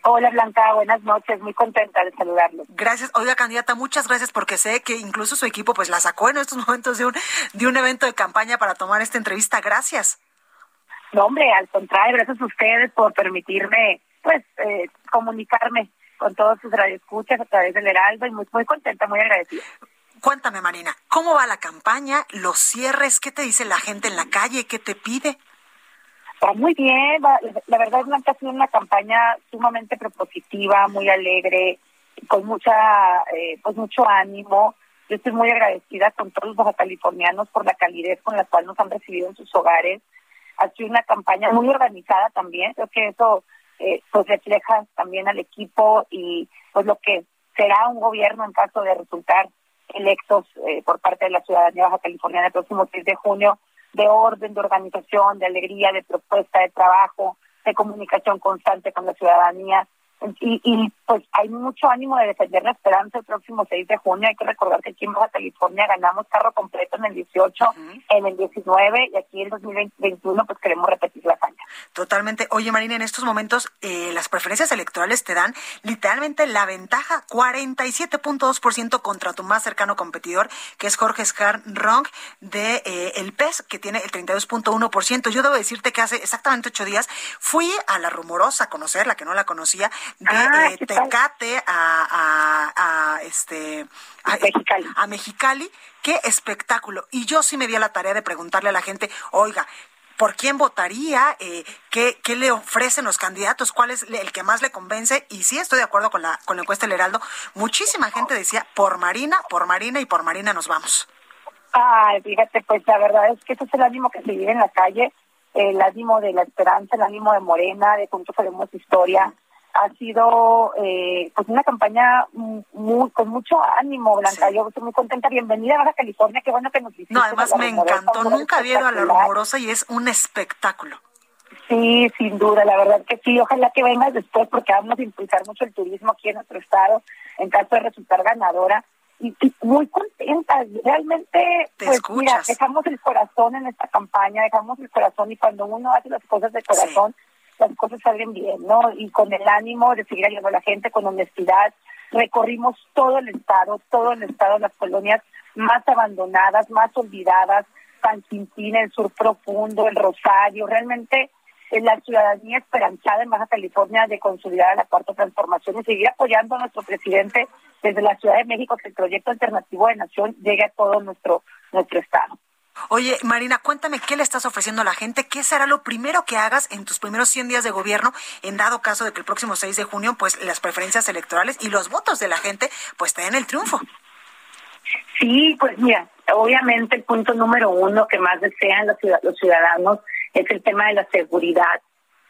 Hola Blanca, buenas noches, muy contenta de saludarlo. Gracias, oiga candidata, muchas gracias porque sé que incluso su equipo pues la sacó en estos momentos de un, de un evento de campaña para tomar esta entrevista. Gracias. No, hombre, al contrario, gracias a ustedes por permitirme pues eh, comunicarme con todos sus radioescuchas a través del Heraldo y muy, muy contenta, muy agradecida. Cuéntame, Marina, ¿cómo va la campaña? ¿Los cierres? ¿Qué te dice la gente en la calle? ¿Qué te pide? Va muy bien, la verdad es que ha sido una campaña sumamente propositiva, muy alegre, con mucha, eh, pues mucho ánimo. Yo estoy muy agradecida con todos los californianos por la calidez con la cual nos han recibido en sus hogares. Ha sido una campaña muy organizada también, creo que eso eh, pues refleja también al equipo y pues lo que será un gobierno en caso de resultar electos eh, por parte de la ciudadanía baja californiana el próximo 6 de junio de orden, de organización, de alegría, de propuesta de trabajo, de comunicación constante con la ciudadanía. Y, y, pues hay mucho ánimo de defender la esperanza el próximo 6 de junio. Hay que recordar que aquí en Baja California ganamos carro completo en el 18, en el 19 y aquí en el 2021 pues queremos repetir la hazaña. Totalmente. Oye Marina, en estos momentos eh, las preferencias electorales te dan literalmente la ventaja 47.2% contra tu más cercano competidor que es Jorge Scar Rong de eh, el PES que tiene el 32.1%. Yo debo decirte que hace exactamente ocho días fui a la rumorosa a conocerla, que no la conocía de ah, eh, Tecate a, a, este a Mexicali. a Mexicali. Qué espectáculo. Y yo sí me di a la tarea de preguntarle a la gente, oiga, ¿por quién votaría? Eh, ¿qué, ¿Qué le ofrecen los candidatos? ¿Cuál es el que más le convence? Y sí estoy de acuerdo con la, con la encuesta del Heraldo. Muchísima gente decía, por Marina, por Marina y por Marina nos vamos. Ay, fíjate, pues la verdad es que ese es el ánimo que se vive en la calle, el ánimo de la esperanza, el ánimo de Morena, de Juntos Haremos Historia, ha sido eh, pues una campaña muy con mucho ánimo, Blanca. Yo estoy muy contenta. Bienvenida a Baja California. Qué bueno que nos visite. No, además me encantó. Nunca había ido a la rumorosa y es un espectáculo. Sí, sin duda, la verdad que sí. Ojalá que vengas después porque vamos a impulsar mucho el turismo aquí en nuestro estado en caso de resultar ganadora. Y, muy contenta, realmente, pues mira, dejamos el corazón en esta campaña, dejamos el corazón y cuando uno hace las cosas de corazón, las cosas salen bien, ¿no? Y con el ánimo de seguir ayudando a la gente, con honestidad, recorrimos todo el estado, todo el estado, las colonias más abandonadas, más olvidadas, San Quintín, el sur profundo, el Rosario, realmente eh, la ciudadanía esperanzada en Baja California de consolidar la cuarta transformación y seguir apoyando a nuestro presidente desde la Ciudad de México que el proyecto alternativo de nación llegue a todo nuestro nuestro estado. Oye, Marina, cuéntame qué le estás ofreciendo a la gente, qué será lo primero que hagas en tus primeros 100 días de gobierno, en dado caso de que el próximo 6 de junio, pues las preferencias electorales y los votos de la gente, pues te den el triunfo. Sí, pues mira, obviamente el punto número uno que más desean los ciudadanos es el tema de la seguridad,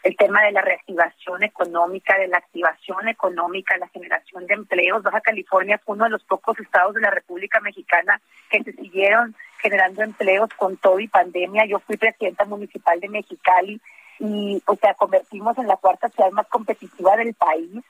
el tema de la reactivación económica, de la activación económica, la generación de empleos. Baja California fue uno de los pocos estados de la República Mexicana que se siguieron generando empleos con todo y pandemia. Yo fui presidenta municipal de Mexicali y o sea, convertimos en la cuarta ciudad más competitiva del país,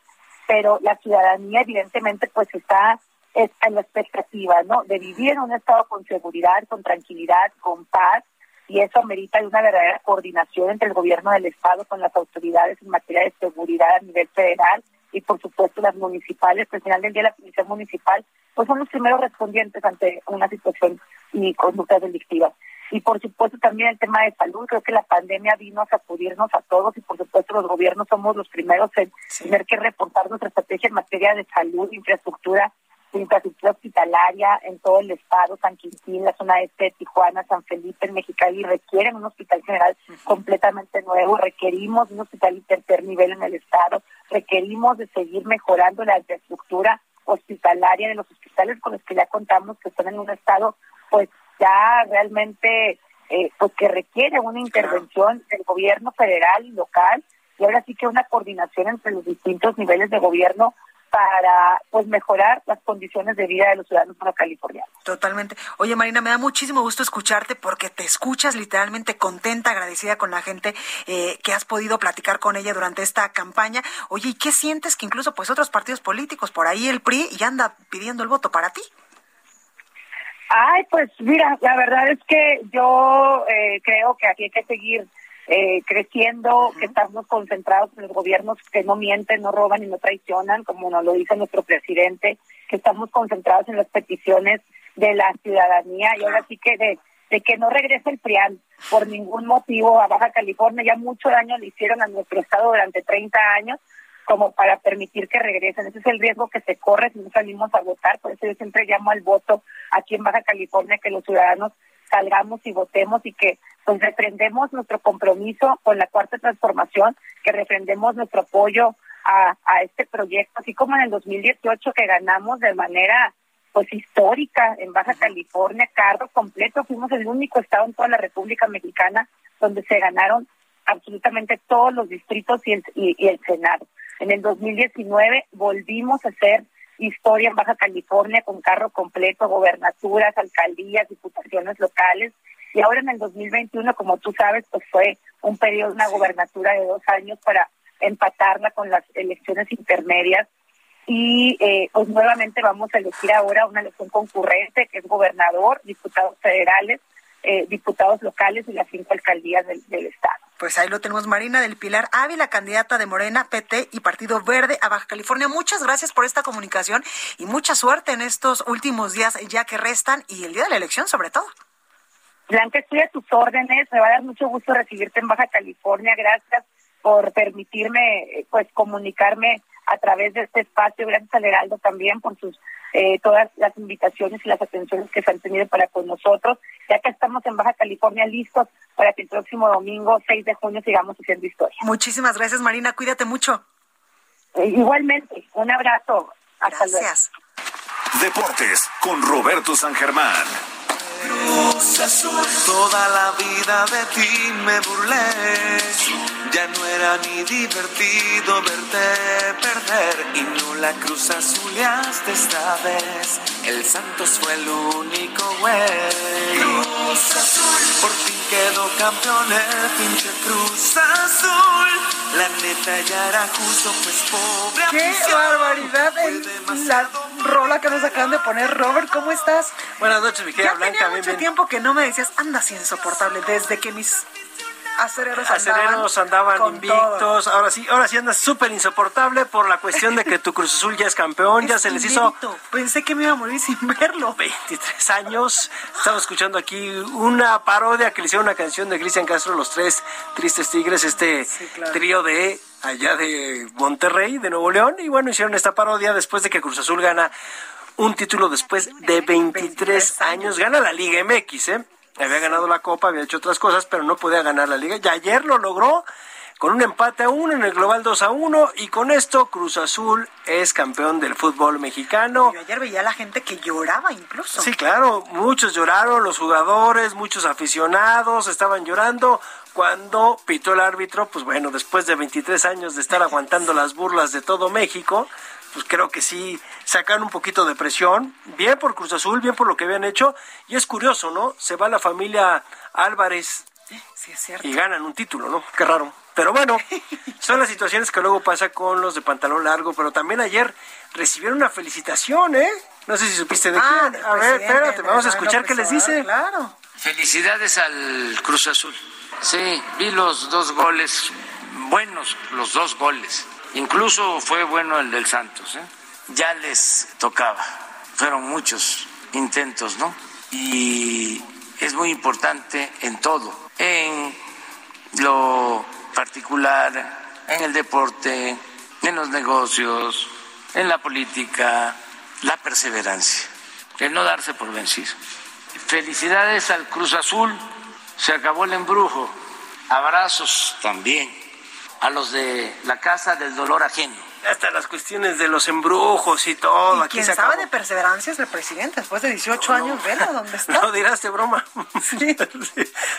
pero la ciudadanía evidentemente pues está, en la expectativa, ¿no? De vivir en un estado con seguridad, con tranquilidad, con paz y eso amerita una verdadera coordinación entre el gobierno del estado con las autoridades en materia de seguridad a nivel federal y por supuesto las municipales, al final del día la policía municipal, pues son los primeros respondientes ante una situación y conductas delictivas. Y por supuesto también el tema de salud, creo que la pandemia vino a sacudirnos a todos y por supuesto los gobiernos somos los primeros en tener que reportar nuestra estrategia en materia de salud, infraestructura infraestructura hospitalaria en todo el estado, San Quintín, la zona este de Tijuana, San Felipe, en Mexicali, requieren un hospital general completamente nuevo, requerimos un hospital de tercer nivel en el estado, requerimos de seguir mejorando la infraestructura hospitalaria de los hospitales con los que ya contamos que están en un estado pues ya realmente eh, pues que requiere una intervención del gobierno federal y local y ahora sí que una coordinación entre los distintos niveles de gobierno para pues mejorar las condiciones de vida de los ciudadanos californianos. Totalmente. Oye, Marina, me da muchísimo gusto escucharte porque te escuchas literalmente contenta, agradecida con la gente eh, que has podido platicar con ella durante esta campaña. Oye, ¿y qué sientes que incluso pues otros partidos políticos, por ahí el PRI, ya anda pidiendo el voto para ti? Ay, pues mira, la verdad es que yo eh, creo que aquí hay que seguir eh, creciendo, que estamos concentrados en los gobiernos que no mienten, no roban y no traicionan, como nos lo dice nuestro presidente, que estamos concentrados en las peticiones de la ciudadanía y ahora sí que de, de que no regrese el PRIAN por ningún motivo a Baja California. Ya mucho daño le hicieron a nuestro estado durante 30 años como para permitir que regresen. Ese es el riesgo que se corre si no salimos a votar. Por eso yo siempre llamo al voto aquí en Baja California que los ciudadanos salgamos y votemos y que pues reprendemos nuestro compromiso con la cuarta transformación, que reprendemos nuestro apoyo a, a este proyecto, así como en el 2018 que ganamos de manera pues histórica en Baja California, cargo completo, fuimos el único estado en toda la República Mexicana donde se ganaron absolutamente todos los distritos y el, y el Senado. En el 2019 volvimos a hacer historia en Baja California con carro completo, gobernaturas, alcaldías, diputaciones locales, y ahora en el 2021, como tú sabes, pues fue un periodo, una gobernatura de dos años para empatarla con las elecciones intermedias. Y eh, pues nuevamente vamos a elegir ahora una elección concurrente, que es gobernador, diputados federales, eh, diputados locales y las cinco alcaldías del, del Estado. Pues ahí lo tenemos, Marina del Pilar Ávila, candidata de Morena, PT y Partido Verde a Baja California. Muchas gracias por esta comunicación y mucha suerte en estos últimos días ya que restan y el día de la elección sobre todo. Blanca, estoy a tus órdenes. Me va a dar mucho gusto recibirte en Baja California. Gracias por permitirme pues comunicarme a través de este espacio. Gracias al Heraldo también por sus eh, todas las invitaciones y las atenciones que se han tenido para con nosotros. Ya que estamos en Baja California listos para que el próximo domingo 6 de junio sigamos haciendo historia. Muchísimas gracias, Marina. Cuídate mucho. Eh, igualmente, un abrazo. Hasta gracias. Deportes con Roberto San Germán. Cruz Azul. Toda la vida de ti me burlé. Ya no era ni divertido verte perder. Y no la Cruz Azuleaste esta vez. El Santos fue el único güey. Cruz Azul. Por fin quedó campeón el pinche Cruz Azul. La neta ya era justo, pues pobre. ¡Qué barbaridad! La rola que nos acaban de poner. Robert, ¿cómo estás? Buenas noches, mi querida ya Blanca. Tenía mucho tiempo que no me decías, andas insoportable, desde que mis acereros, acereros andaban, invictos. Ahora sí, ahora sí andas súper insoportable por la cuestión de que tu Cruz Azul ya es campeón, ya se les hizo. Pensé que me iba a morir sin verlo. 23 años. Estamos escuchando aquí una parodia que le hicieron una canción de Cristian Castro, Los Tres Tristes Tigres, este sí, claro. trío de allá de Monterrey, de Nuevo León. Y bueno, hicieron esta parodia después de que Cruz Azul gana un título después de 23 años. Gana la Liga MX, ¿eh? Había ganado la Copa, había hecho otras cosas, pero no podía ganar la Liga. Y ayer lo logró con un empate a uno en el global 2 a 1 y con esto Cruz Azul es campeón del fútbol mexicano. Yo ayer veía a la gente que lloraba incluso. Sí, claro, muchos lloraron, los jugadores, muchos aficionados estaban llorando cuando pitó el árbitro, pues bueno, después de 23 años de estar aguantando las burlas de todo México, pues creo que sí sacan un poquito de presión, bien por Cruz Azul, bien por lo que habían hecho, y es curioso, ¿no? Se va la familia Álvarez sí, es cierto. y ganan un título, ¿no? Qué raro. Pero bueno, son las situaciones que luego pasa con los de pantalón largo, pero también ayer recibieron una felicitación, ¿eh? No sé si supiste de ah, quién. A ver, espérate, vamos a escuchar qué les dice. Claro. Felicidades al Cruz Azul. Sí, vi los dos goles, buenos los dos goles. Incluso fue bueno el del Santos. ¿eh? Ya les tocaba. Fueron muchos intentos, ¿no? Y es muy importante en todo. En lo particular, en el deporte, en los negocios, en la política, la perseverancia, el no darse por vencido. Felicidades al Cruz Azul, se acabó el embrujo. Abrazos también a los de la Casa del Dolor Ajeno. Hasta las cuestiones de los embrujos y todo. ¿Y Aquí quien se sabe acabó. de perseverancia es el presidente. Después de 18 años, vela dónde está. No dirás de broma. Sí,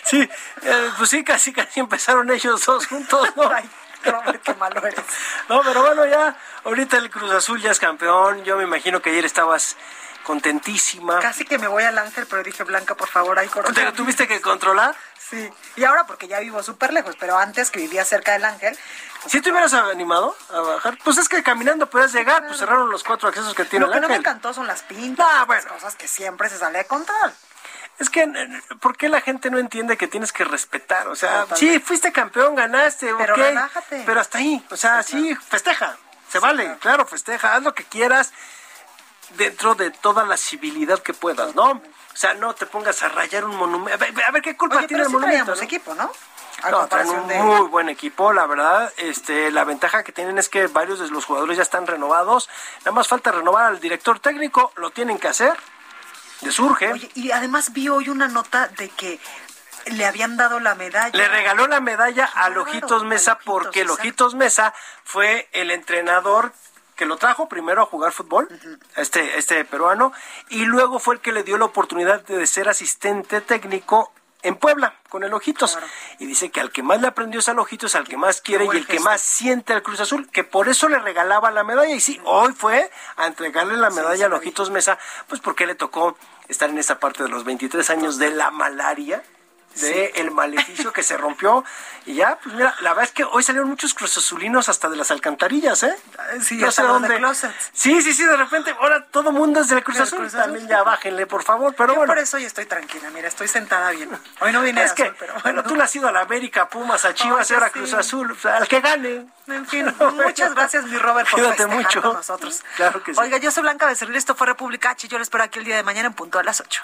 sí, eh, pues sí, casi casi empezaron ellos dos juntos, ¿no? Qué malo eres. No, pero bueno, ya, ahorita el Cruz Azul ya es campeón. Yo me imagino que ayer estabas contentísima. Casi que me voy al Ángel, pero dije, Blanca, por favor, hay coronavirus. ¿Te lo tuviste que controlar? Sí. Y ahora porque ya vivo súper lejos, pero antes que vivía cerca del Ángel. Si te hubieras animado a bajar, pues es que caminando puedes llegar, pues cerraron los cuatro accesos que tiene Lo que no me encantó son las pintas, ah, bueno. cosas que siempre se sale de control. Es que, ¿por qué la gente no entiende que tienes que respetar? O sea, sí, fuiste campeón, ganaste, pero okay, Pero hasta ahí, o sea, sí, festeja, se vale, claro. festeja, haz lo que quieras dentro de toda la civilidad que puedas, ¿no? O sea, no te pongas a rayar un monumento. A ver, qué culpa tiene el monumento. ¿no? equipo, ¿no? no, traen un muy buen equipo, la verdad. Este, la ventaja que tienen es que varios de los jugadores ya están renovados. Nada más falta renovar al director técnico, lo tienen que hacer. Le surge. Oye, y además vi hoy una nota de que le habían dado la medalla. Le regaló la medalla a Lojitos Mesa porque Lojitos Mesa fue el entrenador que lo trajo primero a jugar fútbol, este, este peruano, y luego fue el que le dio la oportunidad de ser asistente técnico en Puebla con el Ojitos. Y dice que al que más le aprendió es al Ojitos, al que más quiere y el que más siente al Cruz Azul, que por eso le regalaba la medalla. Y sí, hoy fue a entregarle la medalla al Ojitos Mesa, pues porque le tocó estar en esa parte de los 23 años de la malaria de el maleficio que se rompió. Y ya, pues mira, la verdad es que hoy salieron muchos cruzazulinos hasta de las alcantarillas, ¿eh? Sí, no sé dónde. Sí, sí, sí, de repente, ahora todo mundo es del Cruz Azul. También ya bájenle, por favor. Pero Yo bueno. por eso hoy estoy tranquila, mira, estoy sentada bien. Hoy no vine es que, pero bueno. tú le has ido a la América, Pumas, a Chivas, y ahora Cruz Azul, al que gane. En fin, muchas gracias, mi Robert, por estar mucho. con nosotros. Claro que sí. Oiga, yo soy Blanca Becerril, esto fue República H, yo les espero aquí el día de mañana en punto a las 8.